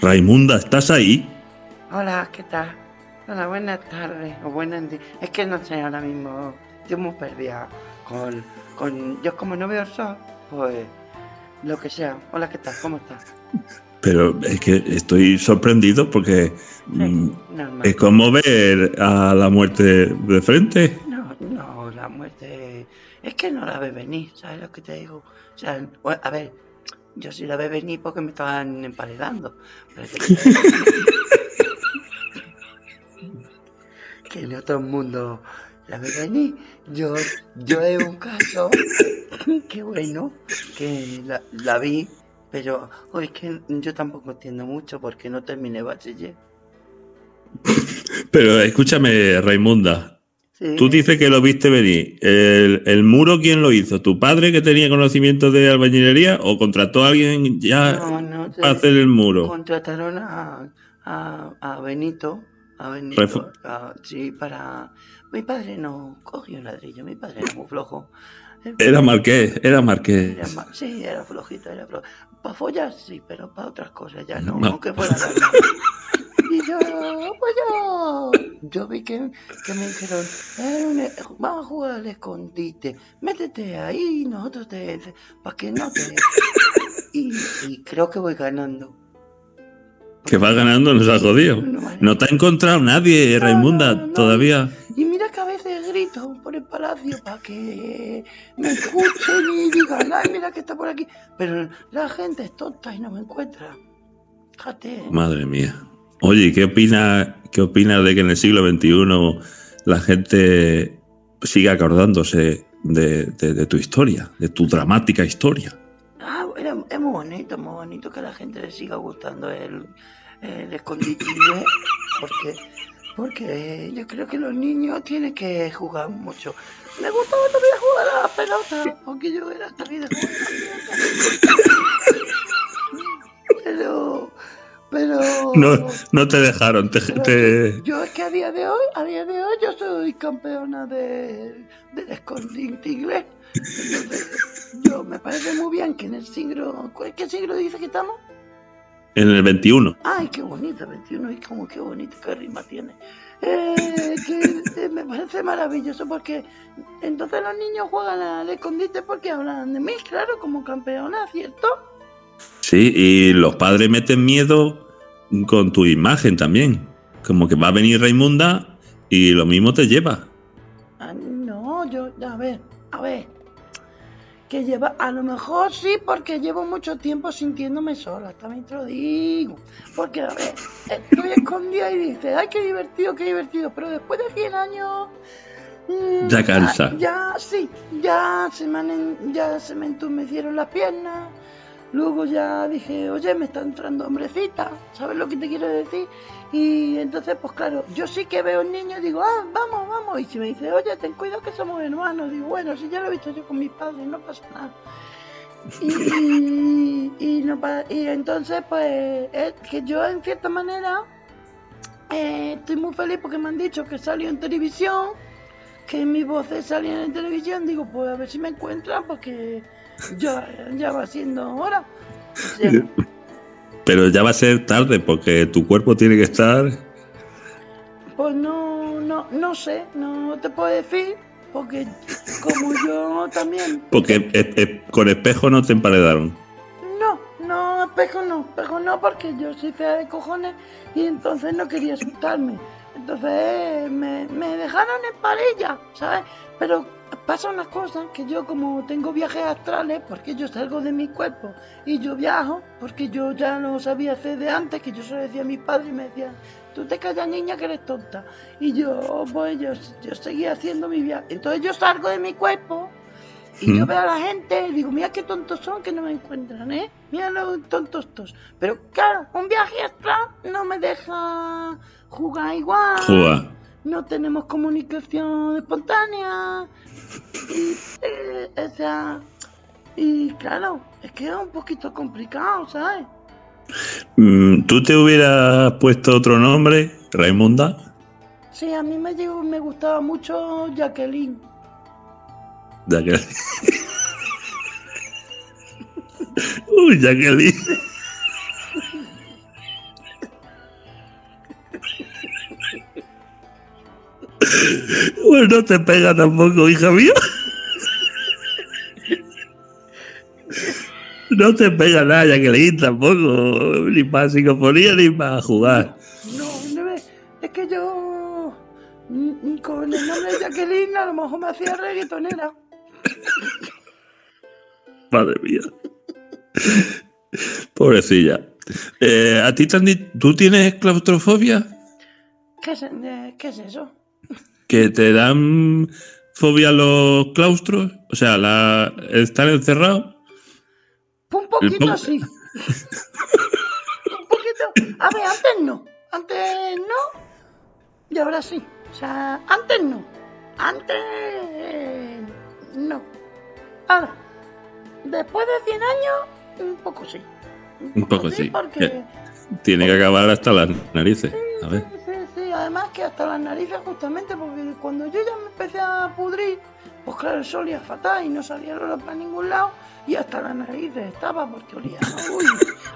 Raimunda, ¿estás ahí? Hola, ¿qué tal? Hola, buenas tardes o buenas Es que no sé ahora mismo. Estoy muy perdida con, con. Yo, como no veo el sol, pues. Lo que sea. Hola, ¿qué tal? ¿Cómo estás? Pero es que estoy sorprendido porque mm, es como ver a la muerte de frente. No, no, la muerte. Es que no la ve venir, ¿sabes lo que te digo? O sea, a ver, yo sí la ve venir porque me estaban emparedando. Que, en otro mundo la ve venir. Yo, yo es un caso que bueno, que la, la vi, pero hoy es que yo tampoco entiendo mucho porque no terminé bachiller. Pero escúchame, Raimunda, Sí. tú dices que lo viste venir. ¿El, el muro quién lo hizo? ¿Tu padre que tenía conocimiento de albañilería o contrató a alguien ya No, no, para hacer el muro? contrataron a, a, a Benito, a Benito, a- sí, para... Mi padre no cogió un ladrillo, mi padre era muy flojo. Era marqués, era marqués. era sí, era flojito, era flojo. Para follar sí, pero para otras cosas ya no, No. aunque fuera la Y yo, pues yo, yo vi que, que me dijeron, "Eh, un- vamos a jugar al escondite, métete ahí, nosotros te, para que no te... Y, y creo que voy ganando. Que va ganando, nos ha jodido. No, te ha encontrado nadie, No, Raimunda, no, no. todavía. Y mira que a veces grito por el palacio para que me escuchen y digan, ay, mira que está por aquí. Pero la gente es tonta y no me encuentra. Fíjate. Madre mía. Oye, ¿y ¿qué opinas qué opina de que en el siglo XXI la gente siga acordándose de, tu historia, de tu dramática historia? Ah, es muy bonito, muy bonito que la gente le siga gustando el, el escondite, porque, porque yo creo que los niños tienen que jugar mucho. Me gustaba también jugar a la pelota, porque yo era también de jugar a la pelota. Pero, pero... No, no te dejaron, te, te- Yo es que a día de hoy, a día de hoy yo soy campeona de, del escondite inglés. Entonces, yo me parece muy bien que en el siglo... ¿cuál- ¿Qué siglo dice que estamos? en el 21. Ay, qué bonito, 21, y como qué bonito, qué rima tiene. Eh, que eh, me parece maravilloso porque entonces los niños juegan al escondite porque hablan de mí, claro, como campeona, ¿cierto? Sí, y los padres meten miedo con tu imagen también. Como que va a venir Raimunda y lo mismo te lleva. Ah, no, yo, a ver, a ver. Que lleva, a lo mejor sí, porque llevo mucho tiempo sintiéndome sola, también te lo digo. Porque, a ver, estoy escondida y dices, ay, qué divertido, qué divertido, pero después de 100 años. mm, Ya cansa. Ya, sí, ya se me, han ya se me entumecieron las piernas. Luego ya dije, oye, me está entrando hombrecita, ¿sabes lo que te quiero decir? Y entonces, pues claro, yo sí que veo un niño y digo, ah, vamos, vamos. Y si me dice, oye, ten cuidado que somos hermanos, digo, bueno, si ya lo he visto yo con mis padres, no pasa nada. Y, y no pa- y entonces, pues, es que yo en cierta manera eh, estoy muy feliz porque me han dicho que salió en televisión, que mis voces salían en televisión. Digo, pues a ver si me encuentran porque ya, ya va siendo hora. O sea, Pero ya va a ser tarde porque tu cuerpo tiene que estar. pues no, no, no sé, no te puedo decir porque como yo también Porque eh, eh, con espejo no te emparedaron. No, no, espejo no, espejo no, porque yo soy fea de cojones y entonces no quería asustarme. Entonces me, me dejaron en parilla, ¿sabes? Pero pasa una cosa, que yo como tengo viajes astrales, porque yo salgo de mi cuerpo y yo viajo, porque yo ya lo sabía hacer de antes, que yo se lo decía a mis padres y me decían, tú te callas niña que eres tonta. Y yo, pues yo, yo seguía haciendo mi viaje. Entonces yo salgo de mi cuerpo y yo Mm. veo a la gente y digo, mira qué tontos son que no me encuentran, ¿eh? Mira los tontos estos. Pero claro, un viaje astral no me deja jugar igual. Juega. No tenemos comunicación espontánea. Y, eh, o sea, y claro, es que es un poquito complicado, ¿sabes? Mm, ¿Tú te hubieras puesto otro nombre, Raimunda? Sí, a mí me, llegó- me gustaba mucho Jacqueline. Aquel- Uy, Jacqueline. Pues no te pega tampoco, hija mía. No te pega nada, Jacqueline, tampoco. Ni para psicofonía ni para jugar. No, no es que yo mm, con el nombre de Jacqueline a lo mejor me hacía reggaetonera. Madre mía. Pobrecilla. Eh, ¿A ti dicho, tú tienes claustrofobia? ¿Qué es, eh, ¿qué es eso? ¿Que te dan fobia a los claustros? O sea, la, estar encerrado. Pues un poquito po- sí. un poquito. A ver, antes no. Antes no. Y ahora sí. O sea, antes no. Antes eh, no. Ahora, después de 100 años, un poco sí. Un poco sí. Porque... Eh, Tiene que acabar hasta las narices. A ver. Además que hasta las narices justamente, porque cuando yo ya me empecé a pudrir, pues claro, el sol olía fatal y no salía el olor para ningún lado, y hasta las narices estaba porque olía, uy,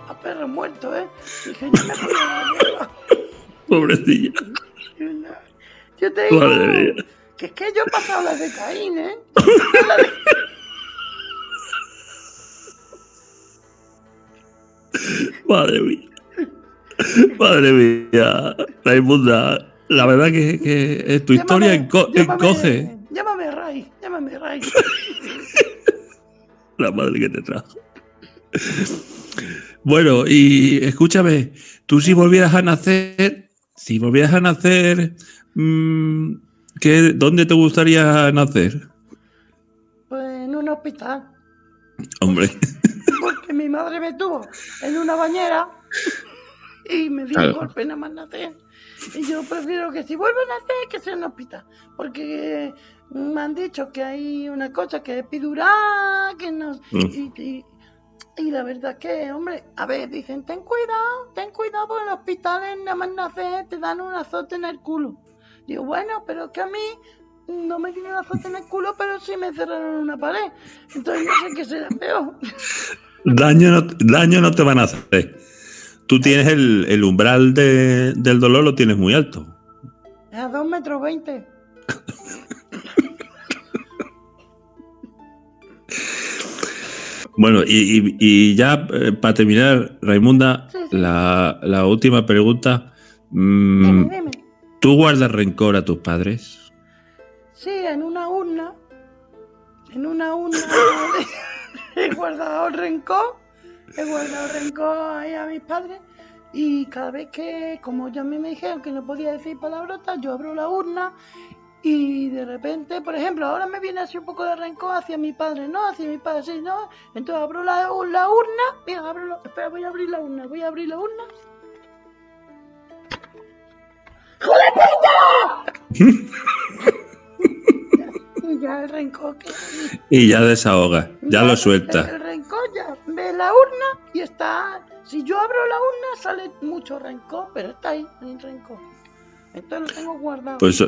a perro muerto, ¿eh? Dije, yo me a la. Pobrecilla. Yo te digo Madre que es que yo he pasado las de Caín, ¿eh? Madre mía. Madre mía. Raimunda. La verdad que, que es tu historia enco- llámame- encoge. Llámame Ray, llámame Ray. La madre que te trajo. Bueno, y escúchame, tú si volvieras a nacer, si volvieras a nacer, mm, ¿qué, ¿dónde te gustaría nacer? Pues en un hospital. Hombre, Porque mi madre me tuvo en una bañera y me dio Claro. un golpe nada más nacer. Y yo prefiero que si vuelvo a nacer que sea en un hospital. Porque me han dicho que hay una cosa que es epidural, que no... Mm. Y, y- y la verdad es que, hombre, a ver, dicen, ten cuidado, ten cuidado porque en los hospitales nada más nacer te dan un azote en el culo. Digo, bueno, pero que a mí no me dieron un azote en el culo, pero sí me cerraron una pared. Entonces no sé qué será peor. daño no, daño no te van a hacer. Tú tienes el, el umbral de- del dolor, lo tienes muy alto. A 2 metros 20. Bueno, y, y- y ya eh, para terminar, Raimunda, Sí, sí. la, la última pregunta. Mm, Dime, dime. ¿Tú guardas rencor a tus padres? Sí, en una urna. En una urna he guardado rencor. He guardado rencor ahí a mis padres. Y cada vez que, como ya a mí me dijeron que no podía decir palabrotas, yo abro la urna y de repente, por ejemplo, ahora me viene así un poco de rencor hacia mi padre, no, hacia mi padre, sí, no. Entonces abro la, la urna, mira, abro la, espera, voy a abrir la urna, voy a abrir la urna. Y ya el rencor que Y ya desahoga, ya lo el suelta. Y está. Si yo abro la urna sale mucho rencor, pero está ahí, el rencor. Entonces lo tengo guardado. Pues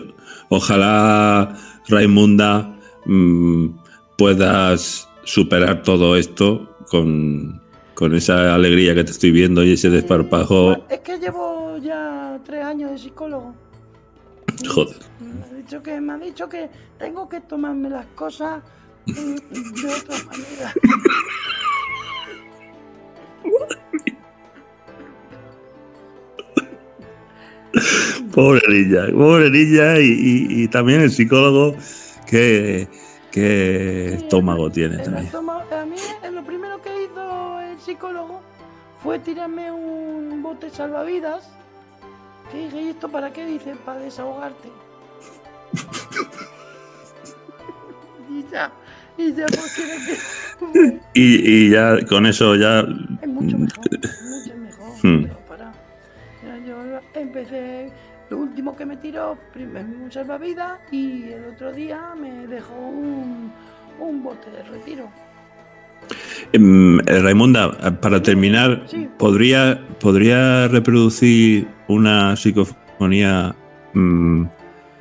ojalá, Raimunda, mm, puedas superar todo esto con, con esa alegría que te estoy viendo y ese desparpajo. Es que llevo ya tres años de psicólogo. Joder. Me ha dicho que, me ha dicho que tengo que tomarme las cosas mm, de otra manera. Pobre niña, pobre niña y, y- y también el psicólogo que, que estómago tiene El también. estómago- a mí lo primero que hizo el psicólogo fue tirarme un bote salvavidas. Que dije, ¿y esto para qué? Dice, para desahogarte. y ya, y ya pues que... Y, y ya con eso ya Es mucho mejor, es mucho mejor. Hmm. pero para. Ya Yo empecé, lo último que me tiró, primero un salvavidas y el otro día me dejó un, un bote de retiro. Em, eh, Raimunda, para terminar, Sí. ¿podría, ¿podría reproducir una psicofonía mm,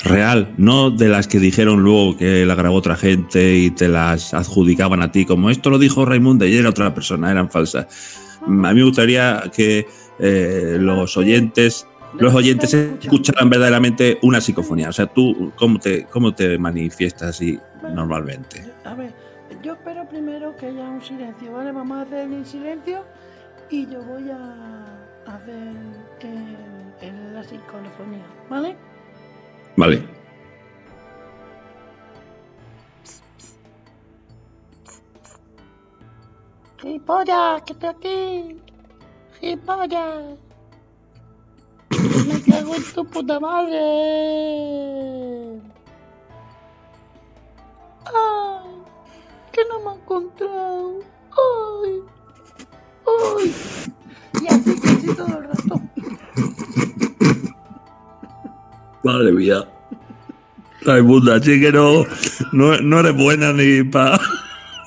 real? No de las que dijeron luego que la grabó otra gente y te las adjudicaban a ti, como esto lo dijo Raimunda y era otra persona, eran falsas. A mí me gustaría que eh, los oyentes los oyentes escucharan verdaderamente una psicofonía. O sea, tú, ¿cómo te, cómo te manifiestas así normalmente? A ver, yo espero primero que haya un silencio, ¿vale? Vamos a hacer el silencio y yo voy a hacer el- el- la psicofonía, ¿vale? Vale. ¡Gilipollas, que estoy aquí! ¡Gilipollas! ¡Me cago en tu puta madre! ¡Ay! ¡Que no me ha encontrado! ¡Ay! ¡Ay! Y así, así todo el rato. Madre mía. Raimunda, así que no, no, no eres buena ni para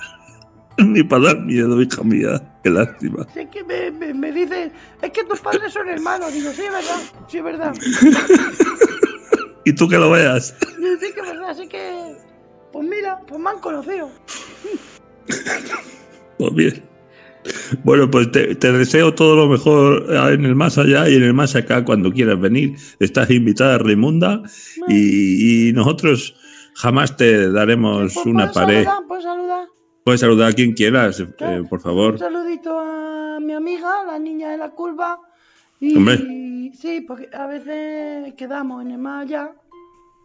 ni para dar miedo, hija mía. Qué lástima. Es que me, me, me dicen, es que tus padres son hermanos. Digo, sí, es verdad, sí, es verdad. Y tú que lo veas. Sí, que es verdad, así que. Pues mira, pues me han conocido. Pues bien. Bueno, pues te, te deseo todo lo mejor en el más allá y en el más acá cuando quieras venir. Estás invitada, Raimunda, y, y nosotros jamás te daremos Pues una pared. Saludar, puedes saludar. Puedes saludar a quien quieras, eh, por favor. Un saludito a mi amiga, la niña de la curva. Y Hombre. sí, porque a veces quedamos en el más allá.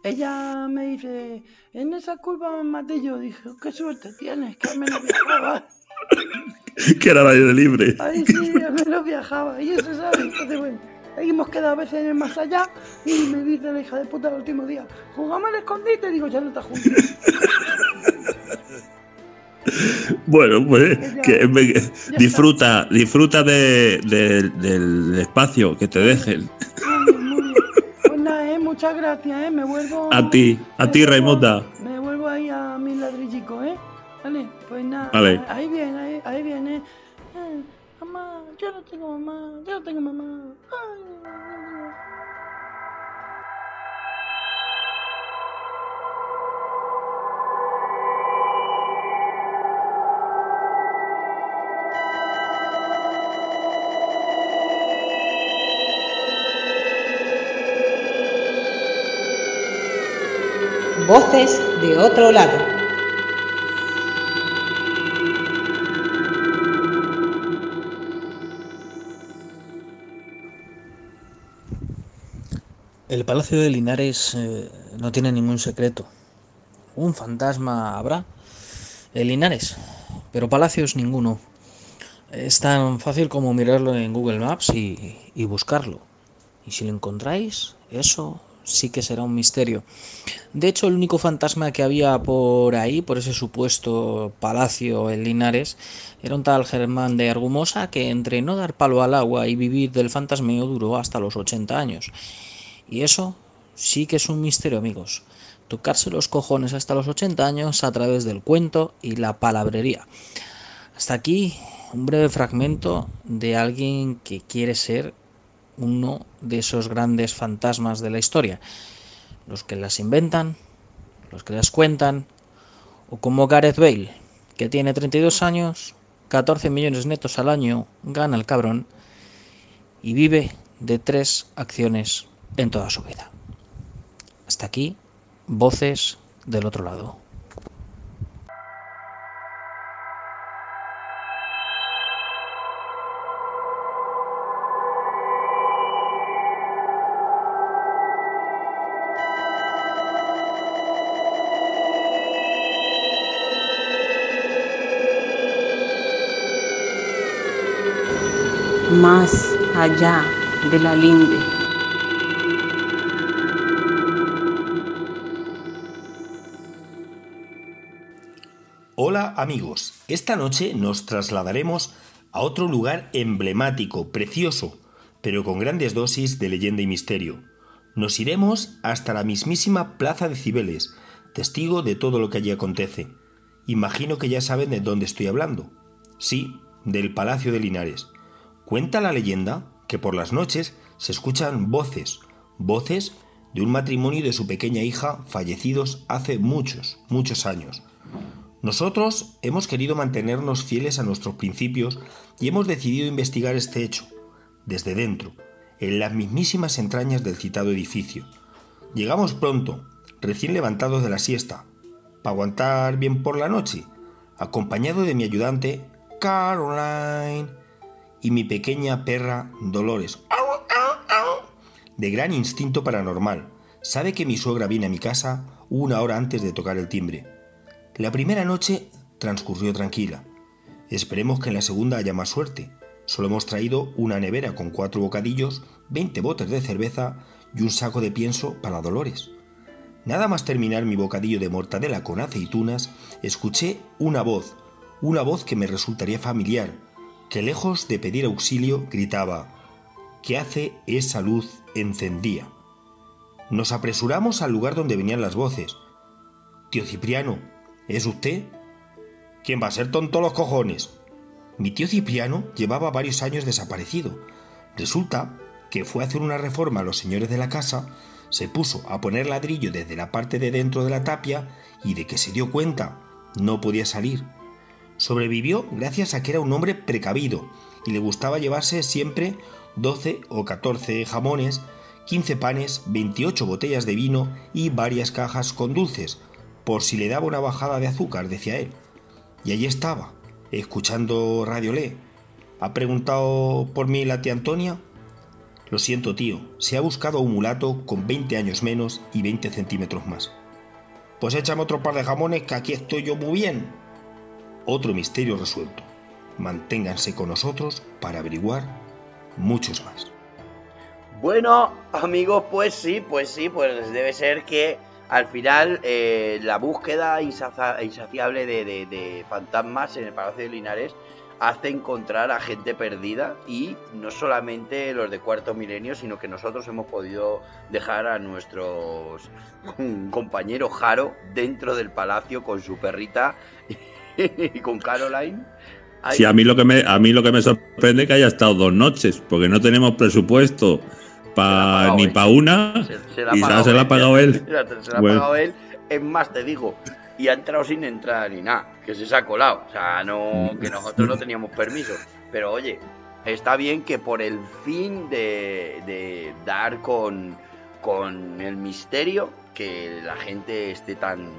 Ella me dice, en esa curva me maté yo. Dije, qué suerte tienes, que menos viajaba. Que era de libre. Ahí sí, al menos viajaba. Y eso sabe. Entonces, bueno, ahí hemos quedado a veces en el más allá. Y me dice la hija de puta el último día, jugamos al escondite. Digo, ya no está juntos. Bueno, pues que me- disfruta, disfruta de- de- del espacio que te dejen. Muy bien, muy bien. Pues nada, eh, muchas gracias, eh. Me vuelvo. A ti, a ti, Raimonda. Me vuelvo ahí a mi ladrillico, eh. Vale, pues nada. Vale. Ahí viene, ahí, ahí viene. Eh, mamá, yo no tengo mamá, yo no tengo mamá. Ay, ay, ay. Voces de otro lado. El Palacio de Linares eh, no tiene ningún secreto. Un fantasma habrá en Linares, pero palacios ninguno. Es tan fácil como mirarlo en Google Maps y, y buscarlo. Y si lo encontráis, eso sí que será un misterio. De hecho, el único fantasma que había por ahí, por ese supuesto palacio en Linares, era un tal Germán de Argumosa que entre no dar palo al agua y vivir del fantasmeo duró hasta los 80 años. Y eso sí que es un misterio, amigos. Tocarse los cojones hasta los 80 años a través del cuento y la palabrería. Hasta aquí un breve fragmento de alguien que quiere ser uno de esos grandes fantasmas de la historia, los que las inventan, los que las cuentan, o como Gareth Bale, que tiene 32 años, 14 millones netos al año, gana el cabrón, y vive de tres acciones en toda su vida. Hasta aquí, voces del otro lado. más allá de la linde. Amigos, esta noche nos trasladaremos a otro lugar emblemático, precioso, pero con grandes dosis de leyenda y misterio. Nos iremos hasta la mismísima Plaza de Cibeles, testigo de todo lo que allí acontece. Imagino que ya saben de dónde estoy hablando. Sí, del Palacio de Linares. Cuenta la leyenda que por las noches se escuchan voces, voces de un matrimonio y de su pequeña hija fallecidos hace muchos, muchos años. Nosotros hemos querido mantenernos fieles a nuestros principios y hemos decidido investigar este hecho, desde dentro, en las mismísimas entrañas del citado edificio. Llegamos pronto, recién levantados de la siesta, para aguantar bien por la noche, acompañado de mi ayudante, Caroline, y mi pequeña perra Dolores, de gran instinto paranormal. Sabe que mi suegra viene a mi casa una hora antes de tocar el timbre. La primera noche transcurrió tranquila. Esperemos que en la segunda haya más suerte. Solo hemos traído una nevera con cuatro bocadillos, 20 botes de cerveza y un saco de pienso para Dolores. Nada más terminar mi bocadillo de mortadela con aceitunas, escuché una voz, una voz que me resultaría familiar, que lejos de pedir auxilio gritaba, ¿qué hace esa luz encendía? Nos apresuramos al lugar donde venían las voces. Tío Cipriano, ¿es usted? ¿Quién va a ser tonto los cojones? Mi tío Cipriano llevaba varios años desaparecido. Resulta que fue a hacer una reforma a los señores de la casa, se puso a poner ladrillo desde la parte de dentro de la tapia y de que se dio cuenta no podía salir Sobrevivió gracias a que era un hombre precavido y le gustaba llevarse siempre 12 o 14 jamones, 15 panes, 28 botellas de vino y varias cajas con dulces, por si le daba una bajada de azúcar, decía él. Y allí estaba, escuchando Radio Le. ¿Ha preguntado por mí la tía Antonia? Lo siento, tío, se ha buscado un mulato con 20 años menos y 20 centímetros más. Pues échame otro par de jamones que aquí estoy yo muy bien, otro misterio resuelto. Manténganse con nosotros para averiguar muchos más. Bueno, amigos, pues sí, pues sí, pues debe ser que al final eh, la búsqueda insaciable de, fantasmas en el Palacio de Linares hace encontrar a gente perdida y no solamente los de cuarto milenio, sino que nosotros hemos podido dejar a nuestros compañero Jaro dentro del palacio con su perrita y con Caroline. Sí, a mí, lo que me, a mí lo que me sorprende es que haya estado dos noches, porque no tenemos presupuesto ni para una se, la se la ha pagado él. Se la ha pagado él. Es más, te digo, y ha entrado sin entrar ni nada, que se, se ha colado. O sea, no, que nosotros no teníamos permiso. Pero oye, está bien que por el fin de, de dar con, con el misterio, que la gente esté tan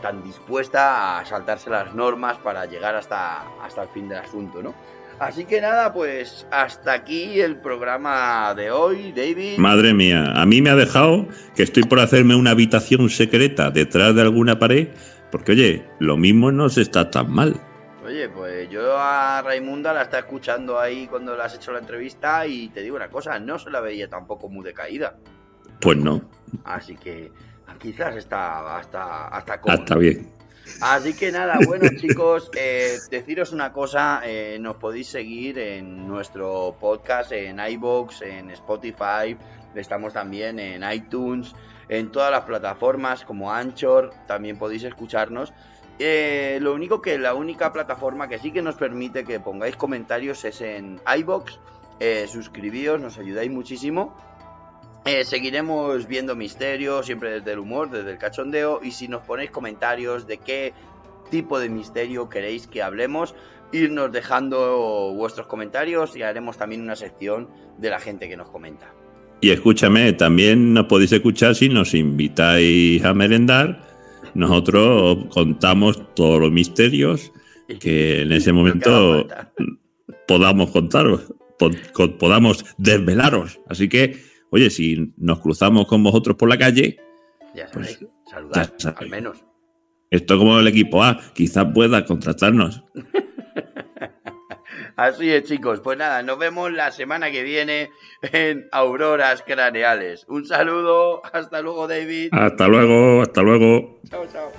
tan dispuesta a saltarse las normas para llegar hasta, hasta el fin del asunto, ¿no? Así que nada, pues hasta aquí el programa de hoy, David. Madre mía, a mí me ha dejado que estoy por hacerme una habitación secreta detrás de alguna pared, porque oye, lo mismo no se está tan mal. Oye, pues yo a Raimunda la está escuchando ahí cuando le has hecho la entrevista y te digo una cosa, no se la veía tampoco muy decaída. Pues no. Así que quizás está hasta, hasta bien. Así que nada, bueno chicos, eh, deciros una cosa, eh, nos podéis seguir en nuestro podcast, en iBox, en Spotify, estamos también en iTunes, en todas las plataformas como Anchor, también podéis escucharnos. Eh, lo único que la única plataforma que sí que nos permite que pongáis comentarios es en iBox. Suscribíos, nos ayudáis muchísimo. Eh, seguiremos viendo misterios, siempre desde el humor, desde el cachondeo. Y si nos ponéis comentarios de qué tipo de misterio queréis que hablemos, irnos dejando vuestros comentarios y haremos también una sección de la gente que nos comenta. Y escúchame, también nos podéis escuchar si nos invitáis a merendar. Nosotros contamos todos los misterios que en ese momento podamos contaros, pod- podamos desvelaros. Así que, oye, si nos cruzamos con vosotros por la calle, Ya Pues, sabéis, saludad, ya sabéis. al menos. esto como el equipo A, quizás pueda contratarnos. Así es, chicos. Pues nada, nos vemos la semana que viene en Auroras Craneales. Un saludo, hasta luego, David. Hasta luego, hasta luego. Chao, chao.